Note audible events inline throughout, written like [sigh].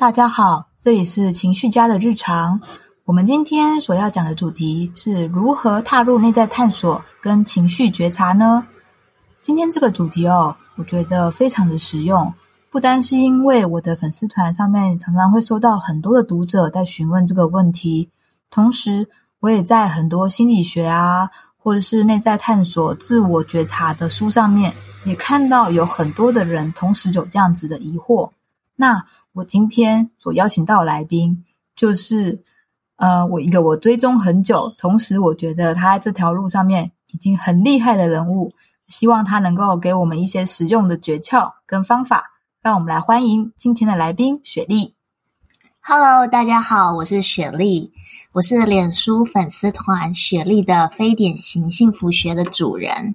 大家好，这里是情绪家的日常。我们今天所要讲的主题是如何踏入内在探索跟情绪觉察呢？今天这个主题哦，我觉得非常的实用。不单是因为我的粉丝团上面常常会收到很多的读者在询问这个问题，同时我也在很多心理学啊，或者是内在探索、自我觉察的书上面，也看到有很多的人同时有这样子的疑惑。那我今天所邀请到来宾，就是呃，我一个我追踪很久，同时我觉得他在这条路上面已经很厉害的人物，希望他能够给我们一些实用的诀窍跟方法。让我们来欢迎今天的来宾雪莉。Hello，大家好，我是雪莉，我是脸书粉丝团雪莉的非典型幸福学的主人。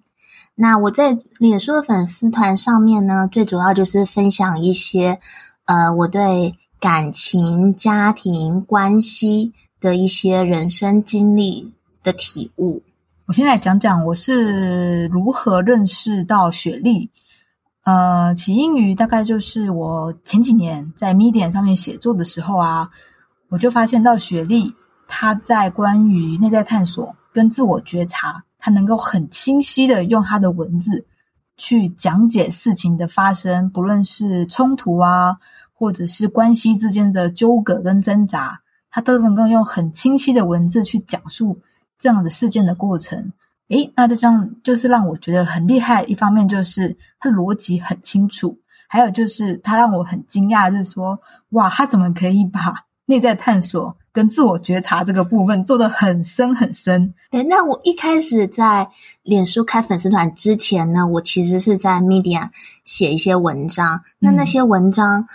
那我在脸书的粉丝团上面呢，最主要就是分享一些。呃，我对感情、家庭关系的一些人生经历的体悟，我先来讲讲我是如何认识到雪莉。呃，起因于大概就是我前几年在 Medium 上面写作的时候啊，我就发现到雪莉她在关于内在探索跟自我觉察，她能够很清晰的用她的文字去讲解事情的发生，不论是冲突啊。或者是关系之间的纠葛跟挣扎，他都能够用很清晰的文字去讲述这样的事件的过程。诶，那这样就是让我觉得很厉害。一方面就是他的逻辑很清楚，还有就是他让我很惊讶，就是说，哇，他怎么可以把内在探索跟自我觉察这个部分做得很深很深？对，那我一开始在脸书开粉丝团之前呢，我其实是在 Media 写一些文章，那那些文章。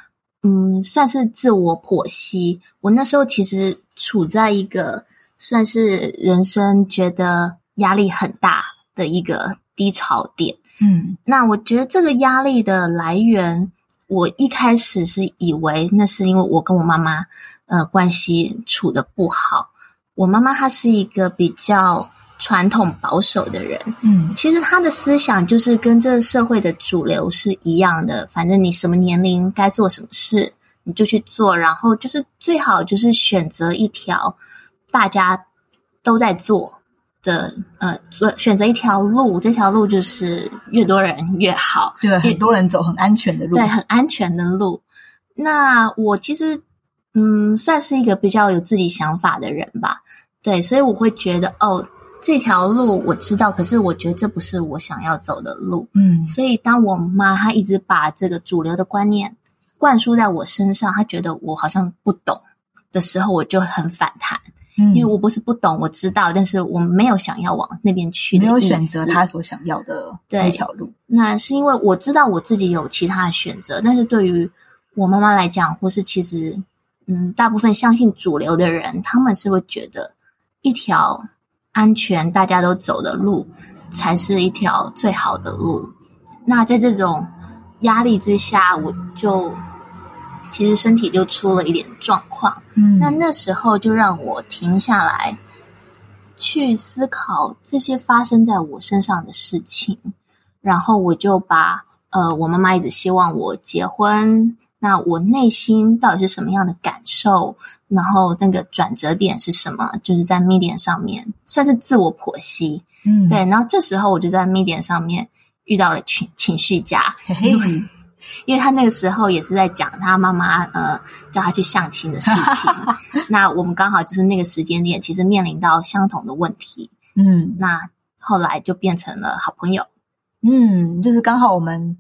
嗯，算是自我剖析。我那时候其实处在一个算是人生觉得压力很大的一个低潮点。嗯，那我觉得这个压力的来源，我一开始是以为那是因为我跟我妈妈呃关系处的不好。我妈妈她是一个比较。传统保守的人，嗯，其实她的思想就是跟这个社会的主流是一样的。反正你什么年龄该做什么事，你就去做，然后就是最好就是选择一条大家都在做的，呃，做选择一条路，这条路就是越多人越好，对，很多人走很安全的路，对，很安全的路。那我其实，嗯，算是一个比较有自己想法的人吧，对，所以我会觉得，哦。这条路我知道，可是我觉得这不是我想要走的路。嗯，所以当我妈她一直把这个主流的观念灌输在我身上，她觉得我好像不懂的时候，我就很反弹。嗯，因为我不是不懂，我知道，但是我没有想要往那边去，没有选择他所想要的那条路。那是因为我知道我自己有其他的选择，但是对于我妈妈来讲，或是其实嗯，大部分相信主流的人，他们是会觉得一条。安全，大家都走的路，才是一条最好的路。那在这种压力之下，我就其实身体就出了一点状况。嗯，那那时候就让我停下来，去思考这些发生在我身上的事情。然后我就把呃，我妈妈一直希望我结婚。那我内心到底是什么样的感受？然后那个转折点是什么？就是在 Medium 上面算是自我剖析，嗯，对。然后这时候我就在 Medium 上面遇到了情情绪家，因为他那个时候也是在讲他妈妈呃叫他去相亲的事情。[laughs] 那我们刚好就是那个时间点，其实面临到相同的问题，嗯。那后来就变成了好朋友，嗯，就是刚好我们。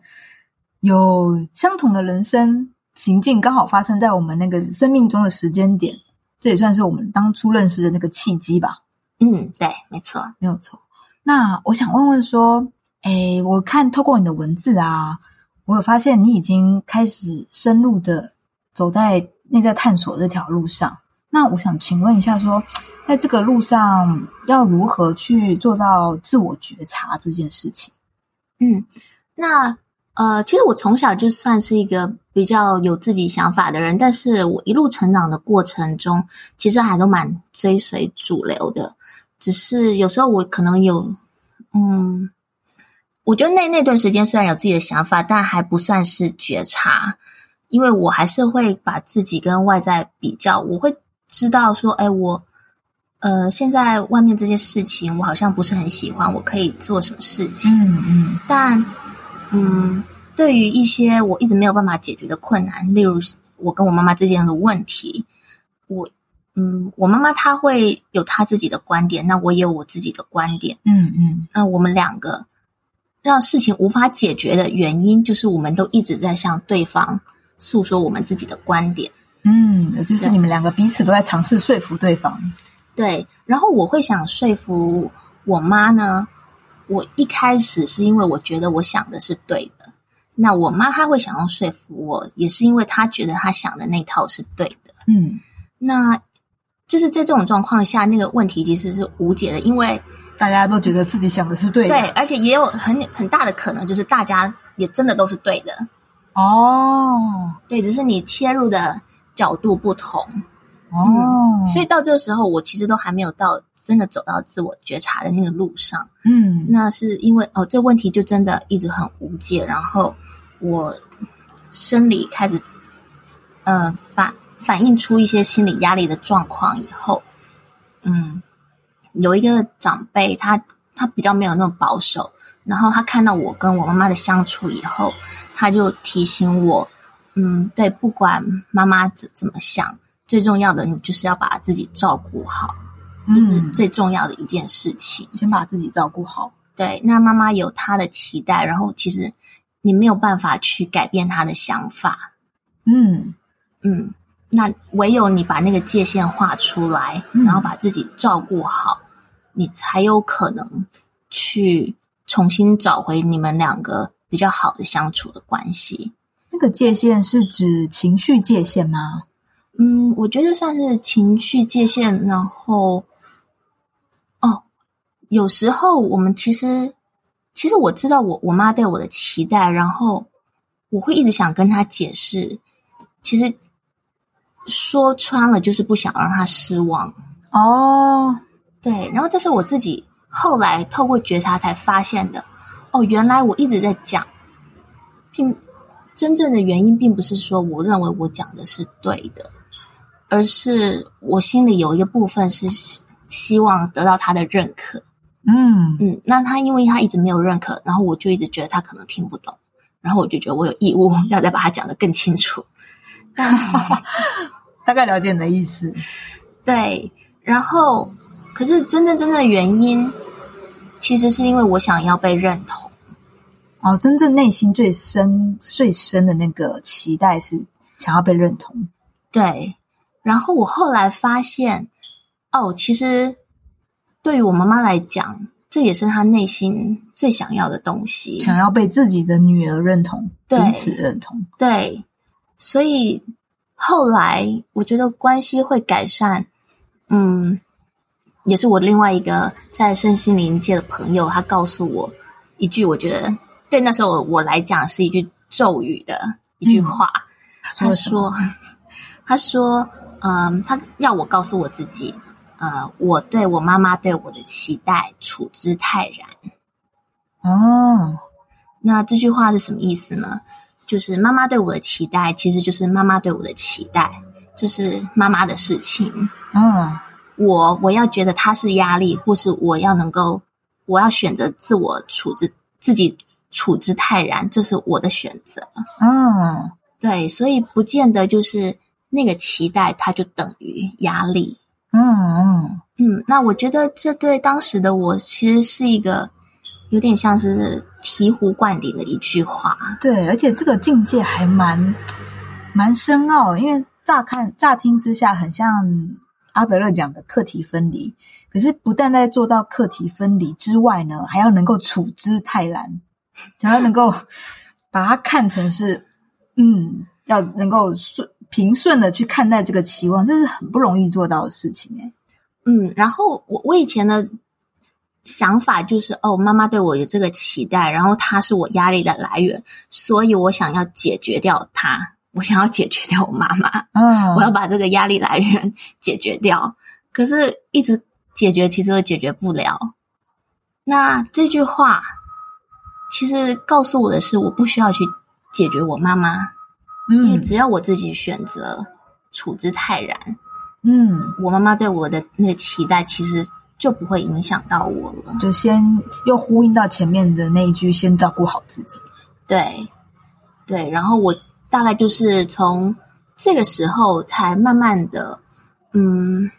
有相同的人生情境，刚好发生在我们那个生命中的时间点，这也算是我们当初认识的那个契机吧。嗯，对，没错，没有错。那我想问问说，哎，我看透过你的文字啊，我有发现你已经开始深入的走在内在探索这条路上。那我想请问一下，说在这个路上要如何去做到自我觉察这件事情？嗯，那。呃，其实我从小就算是一个比较有自己想法的人，但是我一路成长的过程中，其实还都蛮追随主流的。只是有时候我可能有，嗯，我觉得那那段时间虽然有自己的想法，但还不算是觉察。因为我还是会把自己跟外在比较，我会知道说，哎，我呃现在外面这些事情我好像不是很喜欢，我可以做什么事情？嗯嗯但嗯，对于一些我一直没有办法解决的困难，例如我跟我妈妈之间的问题，我嗯，我妈妈她会有她自己的观点，那我也有我自己的观点。嗯嗯那我们两个让事情无法解决的原因，就是我们都一直在向对方诉说我们自己的观点。嗯，也就是你们两个彼此都在尝试说服对方。对，然后我会想说服我妈呢。我一开始是因为我觉得我想的是对的，那我妈她会想要说服我，也是因为她觉得她想的那套是对的。嗯那就是在这种状况下，那个问题其实是无解的，因为大家都觉得自己想的是对的。对，而且也有很很大的可能，就是大家也真的都是对的。哦对，只是你切入的角度不同。哦，所以到这个时候，我其实都还没有到真的走到自我觉察的那个路上。嗯那是因为哦，这问题就真的一直很无解，然后我生理开始呃反反映出一些心理压力的状况以后，嗯，有一个长辈他他比较没有那么保守，然后他看到我跟我妈妈的相处以后，他就提醒我，嗯，对，不管妈妈怎怎么想，最重要的你就是要把自己照顾好，这是嗯最重要的一件事情。先把自己照顾好。对，那妈妈有她的期待，然后其实你没有办法去改变她的想法，嗯嗯，那唯有你把那个界限画出来，嗯然后把自己照顾好，你才有可能去重新找回你们两个比较好的相处的关系。那个界限是指情绪界限吗？嗯，我觉得算是情绪界限，然后哦，有时候我们其实其实我知道我我妈对我的期待，然后我会一直想跟她解释，其实说穿了就是不想让她失望。哦，对，然后这是我自己后来透过觉察才发现的。哦，原来我一直在讲，并真正的原因并不是说我认为我讲的是对的，而是我心里有一个部分是希希望得到他的认可。嗯嗯，那他因为他一直没有认可，然后我就一直觉得他可能听不懂，然后我就觉得我有义务 [laughs] 要再把他讲得更清楚。但 [laughs] 大概了解你的意思。对，然后可是真正真正的原因，其实是因为我想要被认同。哦，真正内心最深、最深的那个期待是想要被认同。对，然后我后来发现，哦，其实对于我妈妈来讲，这也是她内心最想要的东西。想要被自己的女儿认同，彼此认同。对，所以后来我觉得关系会改善，嗯，也是我另外一个在身心灵界的朋友，他告诉我一句，我觉得对那时候我来讲是一句咒语的一句话。他说：“ [laughs] 他说，嗯，他要我告诉我自己，呃，我对我妈妈对我的期待处之泰然。哦，那这句话是什么意思呢？就是妈妈对我的期待，其实就是妈妈对我的期待，这是妈妈的事情。嗯我我要觉得它是压力，或是我要能够，我要选择自我处之自己处之泰然，这是我的选择。嗯对，所以不见得就是那个期待，它就等于压力。嗯嗯，嗯，那我觉得这对当时的我其实是一个有点像是醍醐灌顶的一句话。对，而且这个境界还蛮蛮深奥，因为乍看乍听之下很像阿德勒讲的课题分离，可是不但在做到课题分离之外呢，还要能够处之泰然，还要能够把它看成是嗯，要能够顺平顺的去看待这个期望，这是很不容易做到的事情哎。嗯，然后我我以前的想法就是，哦，妈妈对我有这个期待，然后她是我压力的来源，所以我想要解决掉她，我想要解决掉我妈妈，嗯，我要把这个压力来源解决掉。可是，一直解决其实都解决不了。那这句话其实告诉我的是，我不需要去解决我妈妈，因为嗯只要我自己选择处之泰然，嗯，我妈妈对我的那个期待其实就不会影响到我了。就先又呼应到前面的那一句，先照顾好自己。对，对，然后我大概就是从这个时候才慢慢的，嗯，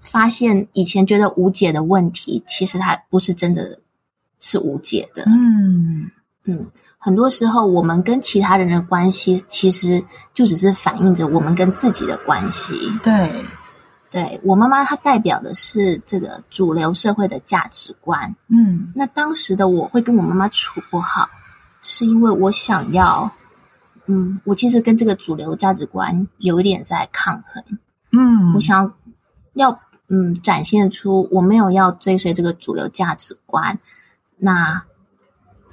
发现以前觉得无解的问题，其实它不是真的是无解的。嗯嗯，很多时候我们跟其他人的关系，其实就只是反映着我们跟自己的关系。对，对我妈妈，她代表的是这个主流社会的价值观。嗯那当时的我会跟我妈妈处不好，是因为我想要，嗯，我其实跟这个主流价值观有一点在抗衡。嗯，我想要，要嗯，展现出我没有要追随这个主流价值观。那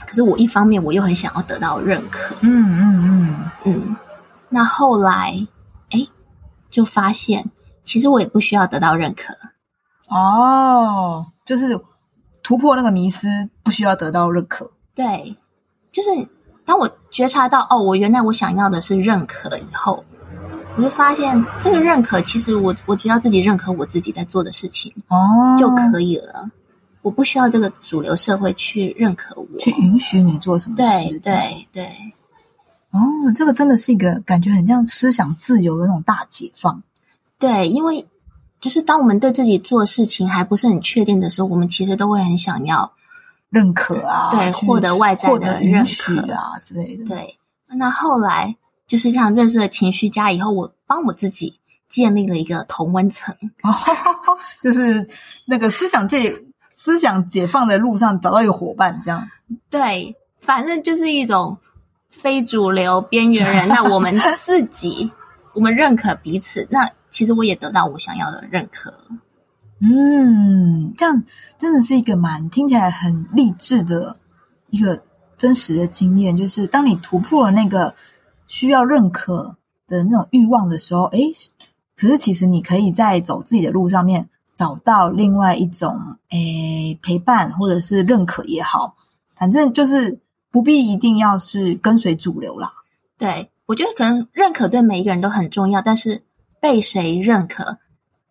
可是我一方面我又很想要得到认可，嗯嗯嗯，嗯，那后来哎，就发现其实我也不需要得到认可。哦，就是突破那个迷思，不需要得到认可。对，就是当我觉察到哦，我原来我想要的是认可以后，我就发现这个认可其实我我只要自己认可我自己在做的事情哦，就可以了，我不需要这个主流社会去认可我。去允许你做什么对事。对对哦，这个真的是一个感觉很像思想自由的那种大解放。对，因为就是当我们对自己做事情还不是很确定的时候，我们其实都会很想要认可啊，对获得外在的认可啊之类的。，对。那后来就是像认识了情绪家以后，我帮我自己建立了一个同温层。哦，[laughs] 就是那个思想界思想解放的路上找到一个伙伴，这样。对，反正就是一种非主流边缘人。那我们 [laughs] 自己，我们认可彼此，那其实我也得到我想要的认可。嗯，这样真的是一个蛮听起来很励志的一个真实的经验，就是当你突破了那个需要认可的那种欲望的时候，诶，可是其实你可以在走自己的路上面找到另外一种诶陪伴或者是认可也好，反正就是不必一定要是跟随主流啦。对我觉得可能认可对每一个人都很重要，但是被谁认可，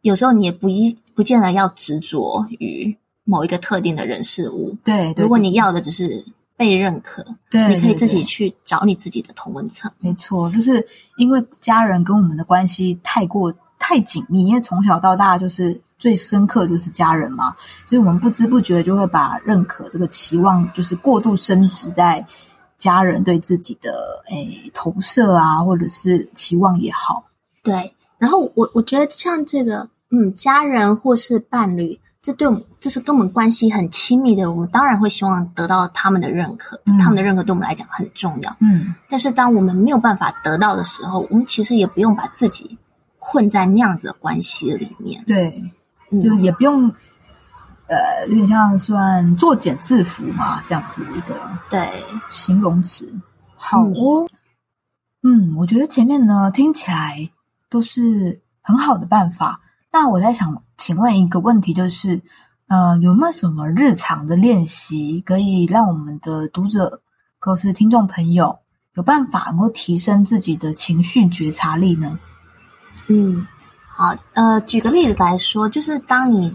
有时候你也不一不见得要执着于某一个特定的人事物。对，对如果你要的只是被认可，对，你可以自己去找你自己的同温层。没错，就是因为家人跟我们的关系太过太紧密，因为从小到大就是最深刻就是家人嘛，所以我们不知不觉就会把认可这个期望就是过度升值在家人对自己的诶投射啊，或者是期望也好。对，然后我我觉得像这个，嗯，家人或是伴侣，这对我们就是跟我们关系很亲密的，我们当然会希望得到他们的认可，嗯他们的认可对我们来讲很重要。嗯，但是当我们没有办法得到的时候，我们其实也不用把自己困在那样子的关系里面。对，嗯，就也不用呃，有点像算作茧自缚嘛，这样子的一个对，形容词。好哦，嗯，我觉得前面呢听起来都是很好的办法。那我在想，请问一个问题，就是呃，有没有什么日常的练习，可以让我们的读者或是听众朋友有办法能够提升自己的情绪觉察力呢？嗯，好，呃，举个例子来说，就是当你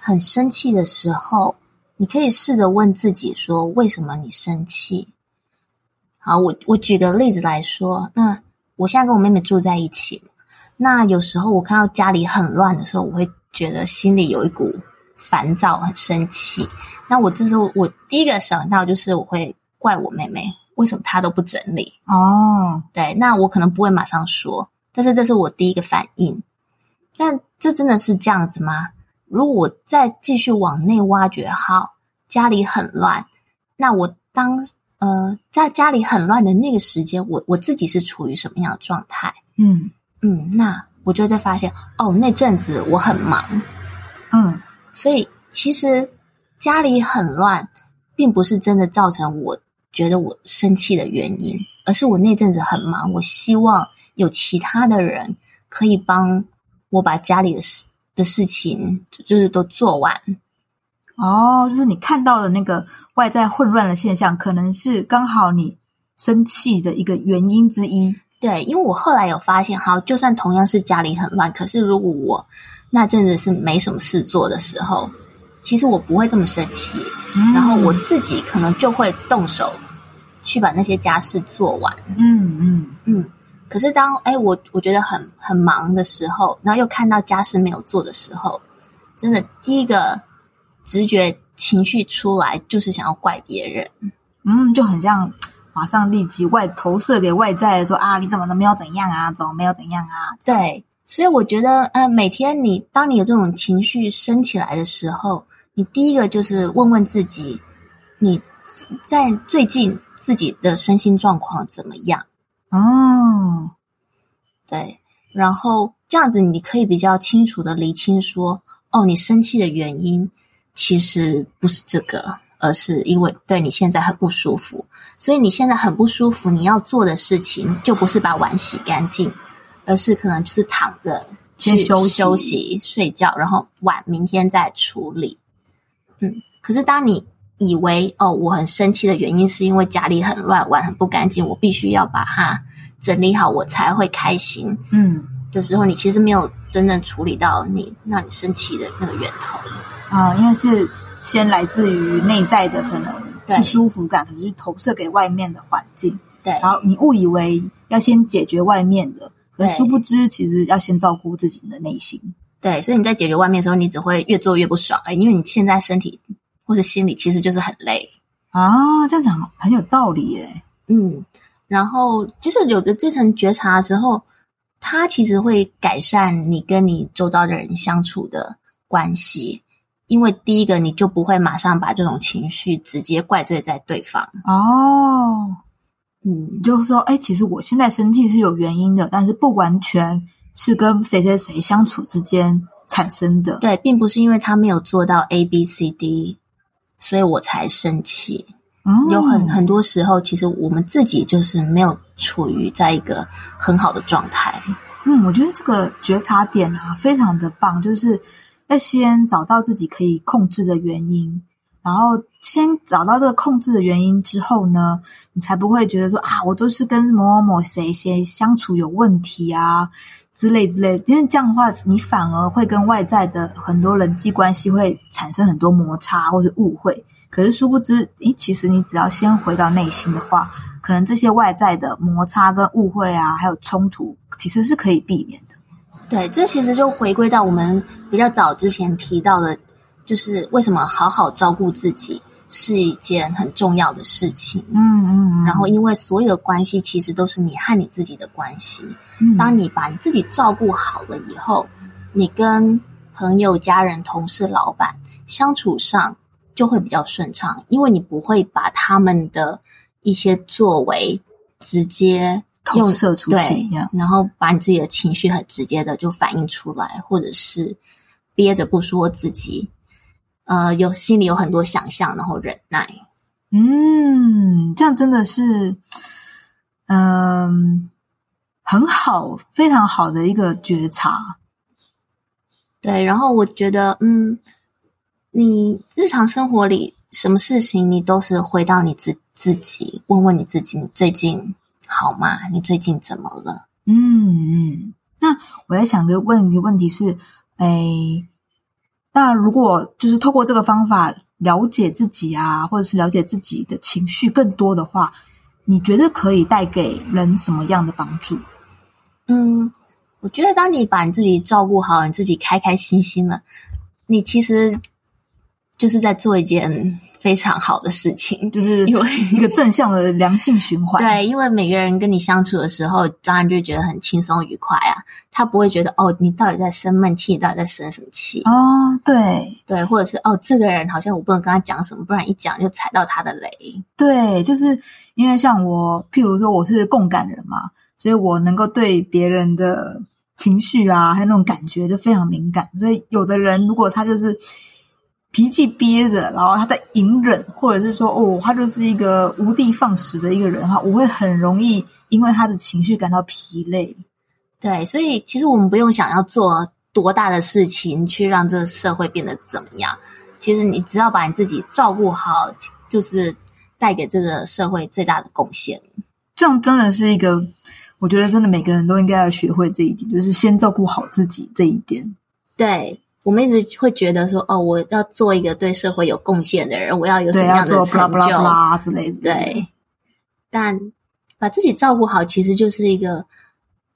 很生气的时候，你可以试着问自己说：为什么你生气？好，我我举个例子来说，那我现在跟我妹妹住在一起，那有时候我看到家里很乱的时候，我会觉得心里有一股烦躁、很生气。那我这时候我第一个想到就是我会怪我妹妹，为什么她都不整理？哦，对，那我可能不会马上说，但是这是我第一个反应。但这真的是这样子吗？如果我再继续往内挖掘，好，家里很乱，那我当呃在家里很乱的那个时间，我我自己是处于什么样的状态？嗯嗯，那我就会发现，哦，那阵子我很忙，嗯所以其实家里很乱，并不是真的造成我觉得我生气的原因，而是我那阵子很忙，我希望有其他的人可以帮我把家里的事的事情，就是都做完。哦，就是你看到的那个外在混乱的现象，可能是刚好你生气的一个原因之一。对，因为我后来有发现，好，就算同样是家里很乱，可是如果我那阵子是没什么事做的时候，其实我不会这么生气，嗯然后我自己可能就会动手去把那些家事做完。嗯嗯嗯，可是当哎我我觉得很很忙的时候，然后又看到家事没有做的时候，真的第一个直觉情绪出来就是想要怪别人。嗯，就很像马上立即外投射给外在说啊，你怎么都没有怎样啊，怎么没有怎样啊？对，所以我觉得呃，每天你当你有这种情绪升起来的时候，你第一个就是问问自己，你在最近自己的身心状况怎么样？哦，对，然后这样子你可以比较清楚的厘清说，哦，你生气的原因其实不是这个，而是因为对你现在很不舒服，所以你现在很不舒服，你要做的事情就不是把碗洗干净，而是可能就是躺着去先休息休息、睡觉，然后碗明天再处理。嗯，可是当你以为哦，我很生气的原因是因为家里很乱，碗很不干净，我必须要把它整理好，我才会开心。嗯的时候，你其实没有真正处理到你让你生气的那个源头。啊，因为是先来自于内在的可能不舒服感，可是去投射给外面的环境，对然后你误以为要先解决外面的，可殊不知其实要先照顾自己的内心。对，所以你在解决外面的时候，你只会越做越不爽，而因为你现在身体或是心里其实就是很累。啊，这样讲很有道理耶。嗯，然后就是有着这层觉察的时候，它其实会改善你跟你周遭的人相处的关系。因为第一个，你就不会马上把这种情绪直接怪罪在对方。哦，嗯，就是说，哎，其实我现在生气是有原因的，但是不完全是跟谁谁谁相处之间产生的。对，并不是因为他没有做到 A B C D，所以我才生气。哦有很很多时候，其实我们自己就是没有处于在一个很好的状态。嗯，我觉得这个觉察点啊，非常的棒，就是要先找到自己可以控制的原因，然后先找到这个控制的原因之后呢，你才不会觉得说啊，我都是跟某某某谁谁相处有问题啊之类之类，因为这样的话，你反而会跟外在的很多人际关系会产生很多摩擦或是误会。可是殊不知，诶，其实你只要先回到内心的话，可能这些外在的摩擦跟误会啊，还有冲突，其实是可以避免的。对，这其实就回归到我们比较早之前提到的，就是为什么好好照顾自己是一件很重要的事情。嗯嗯然后，因为所有的关系其实都是你和你自己的关系。嗯当你把你自己照顾好了以后，你跟朋友、家人、同事、老板相处上就会比较顺畅，因为你不会把他们的一些作为直接投射出去然后把你自己的情绪很直接的就反映出来，或者是憋着不说自己，呃，有心里有很多想象，然后忍耐。嗯，这样真的是，嗯，很好，非常好的一个觉察。对，然后我觉得，嗯，你日常生活里什么事情，你都是回到你自自己，问问你自己，你最近好吗？你最近怎么了？嗯嗯，那我在想个问一个问题是，哎，那如果就是透过这个方法了解自己啊，或者是了解自己的情绪更多的话，你觉得可以带给人什么样的帮助？嗯，我觉得当你把你自己照顾好，你自己开开心心了，你其实就是在做一件非常好的事情。[laughs] 就是因为一个正向的良性循环。[laughs] 对，因为每个人跟你相处的时候，当然就觉得很轻松愉快啊。他不会觉得哦，你到底在生闷气，你到底在生什么气？哦，对对，或者是哦，这个人好像我不能跟他讲什么，不然一讲就踩到他的雷。对，就是因为像我，譬如说我是共感人嘛，所以我能够对别人的情绪啊，还有那种感觉都非常敏感。所以有的人如果他就是脾气憋着，然后他在隐忍，或者是说哦，他就是一个无的放矢的一个人的话，我会很容易因为他的情绪感到疲累。对，所以其实我们不用想要做多大的事情去让这个社会变得怎么样。其实你只要把你自己照顾好，就是带给这个社会最大的贡献。这样真的是一个，我觉得真的每个人都应该要学会这一点，就是先照顾好自己这一点。对我们一直会觉得说，哦，我要做一个对社会有贡献的人，我要有什对，么样的成就？blah 之类的。对，但把自己照顾好，其实就是一个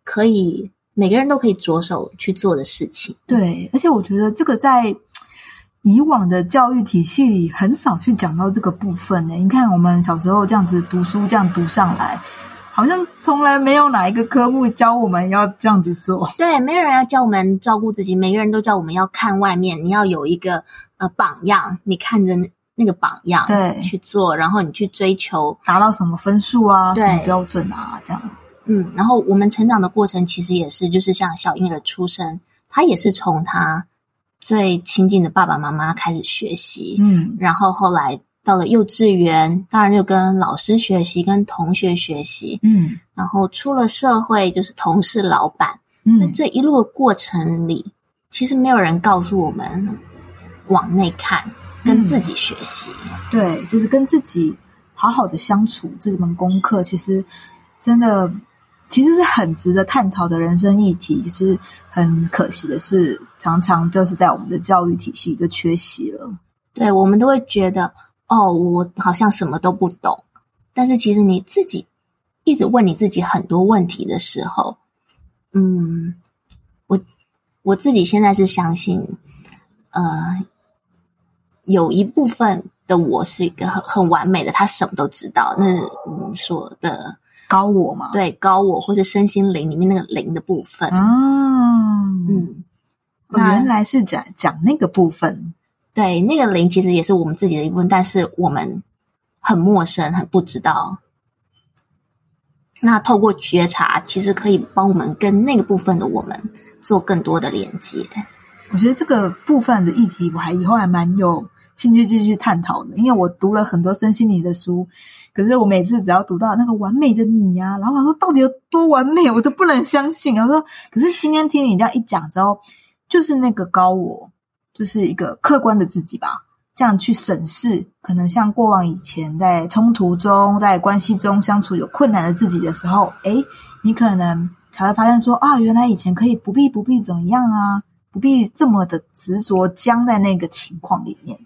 可以每个人都可以着手去做的事情。对，而且我觉得这个在以往的教育体系里很少去讲到这个部分呢。你看，我们小时候这样子读书，这样读上来，好像从来没有哪一个科目教我们要这样子做。对，没有人要教我们照顾自己，每个人都叫我们要看外面，你要有一个呃榜样，你看着那那个榜样对去做，然后你去追求，达到什么分数啊，什对么标准啊，这样。嗯，然后我们成长的过程其实也是，就是像小婴儿出生，他也是从他最亲近的爸爸妈妈开始学习，嗯，然后后来到了幼稚园，当然就跟老师学习，跟同学学习，嗯然后出了社会就是同事、老板。那嗯，这一路的过程里，其实没有人告诉我们往内看，跟自己学习。对，就是跟自己好好的相处，这门功课其实真的其实是很值得探讨的人生议题。是很可惜的是，常常就是在我们的教育体系就缺席了。对我们都会觉得，哦，我好像什么都不懂。但是其实你自己一直问你自己很多问题的时候，嗯，我我自己现在是相信，呃，有一部分的我是一个很很完美的，他什么都知道，那是我们说的高我嘛，对高我或者身心灵里面那个灵的部分。哦，嗯，原来是讲讲那个部分。对，那个灵其实也是我们自己的一部分，但是我们很陌生，很不知道。那透过觉察，其实可以帮我们跟那个部分的我们做更多的连接。我觉得这个部分的议题，我还以后还蛮有兴趣继续探讨的，因为我读了很多身心灵的书，可是我每次只要读到那个完美的你呀、然后我说到底有多完美，我都不能相信。然后说，可是今天听你这样一讲之后，就是那个高我，就是一个客观的自己吧，这样去审视，可能像过往以前在冲突中、在关系中相处有困难的自己的时候，诶，你可能才会发现说啊，原来以前可以不必不必怎么样啊。不必这么的执着僵在那个情况里面。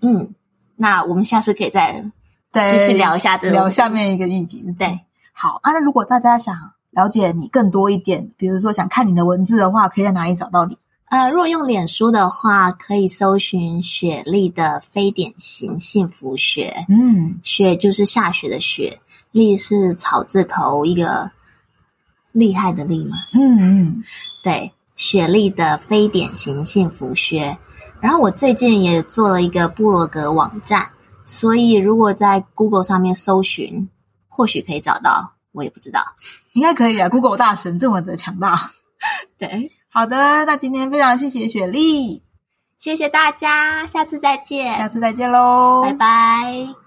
嗯，那我们下次可以再对，继续聊一下这个聊下面一个议题。对，好啊。那如果大家想了解你更多一点，比如说想看你的文字的话，可以在哪里找到你？呃，如果用脸书的话，可以搜寻雪莉的非典型幸福学。嗯，雪就是下雪的雪，莉是草字头一个厉害的厉嘛。嗯嗯，对，雪莉的非典型幸福学。然后我最近也做了一个部落格网站，所以如果在 Google 上面搜寻，或许可以找到，我也不知道。应该可以啊。Google 大神这么的强大。[laughs] 对，好的，那今天非常谢谢雪莉，谢谢大家，下次再见，下次再见喽，拜拜。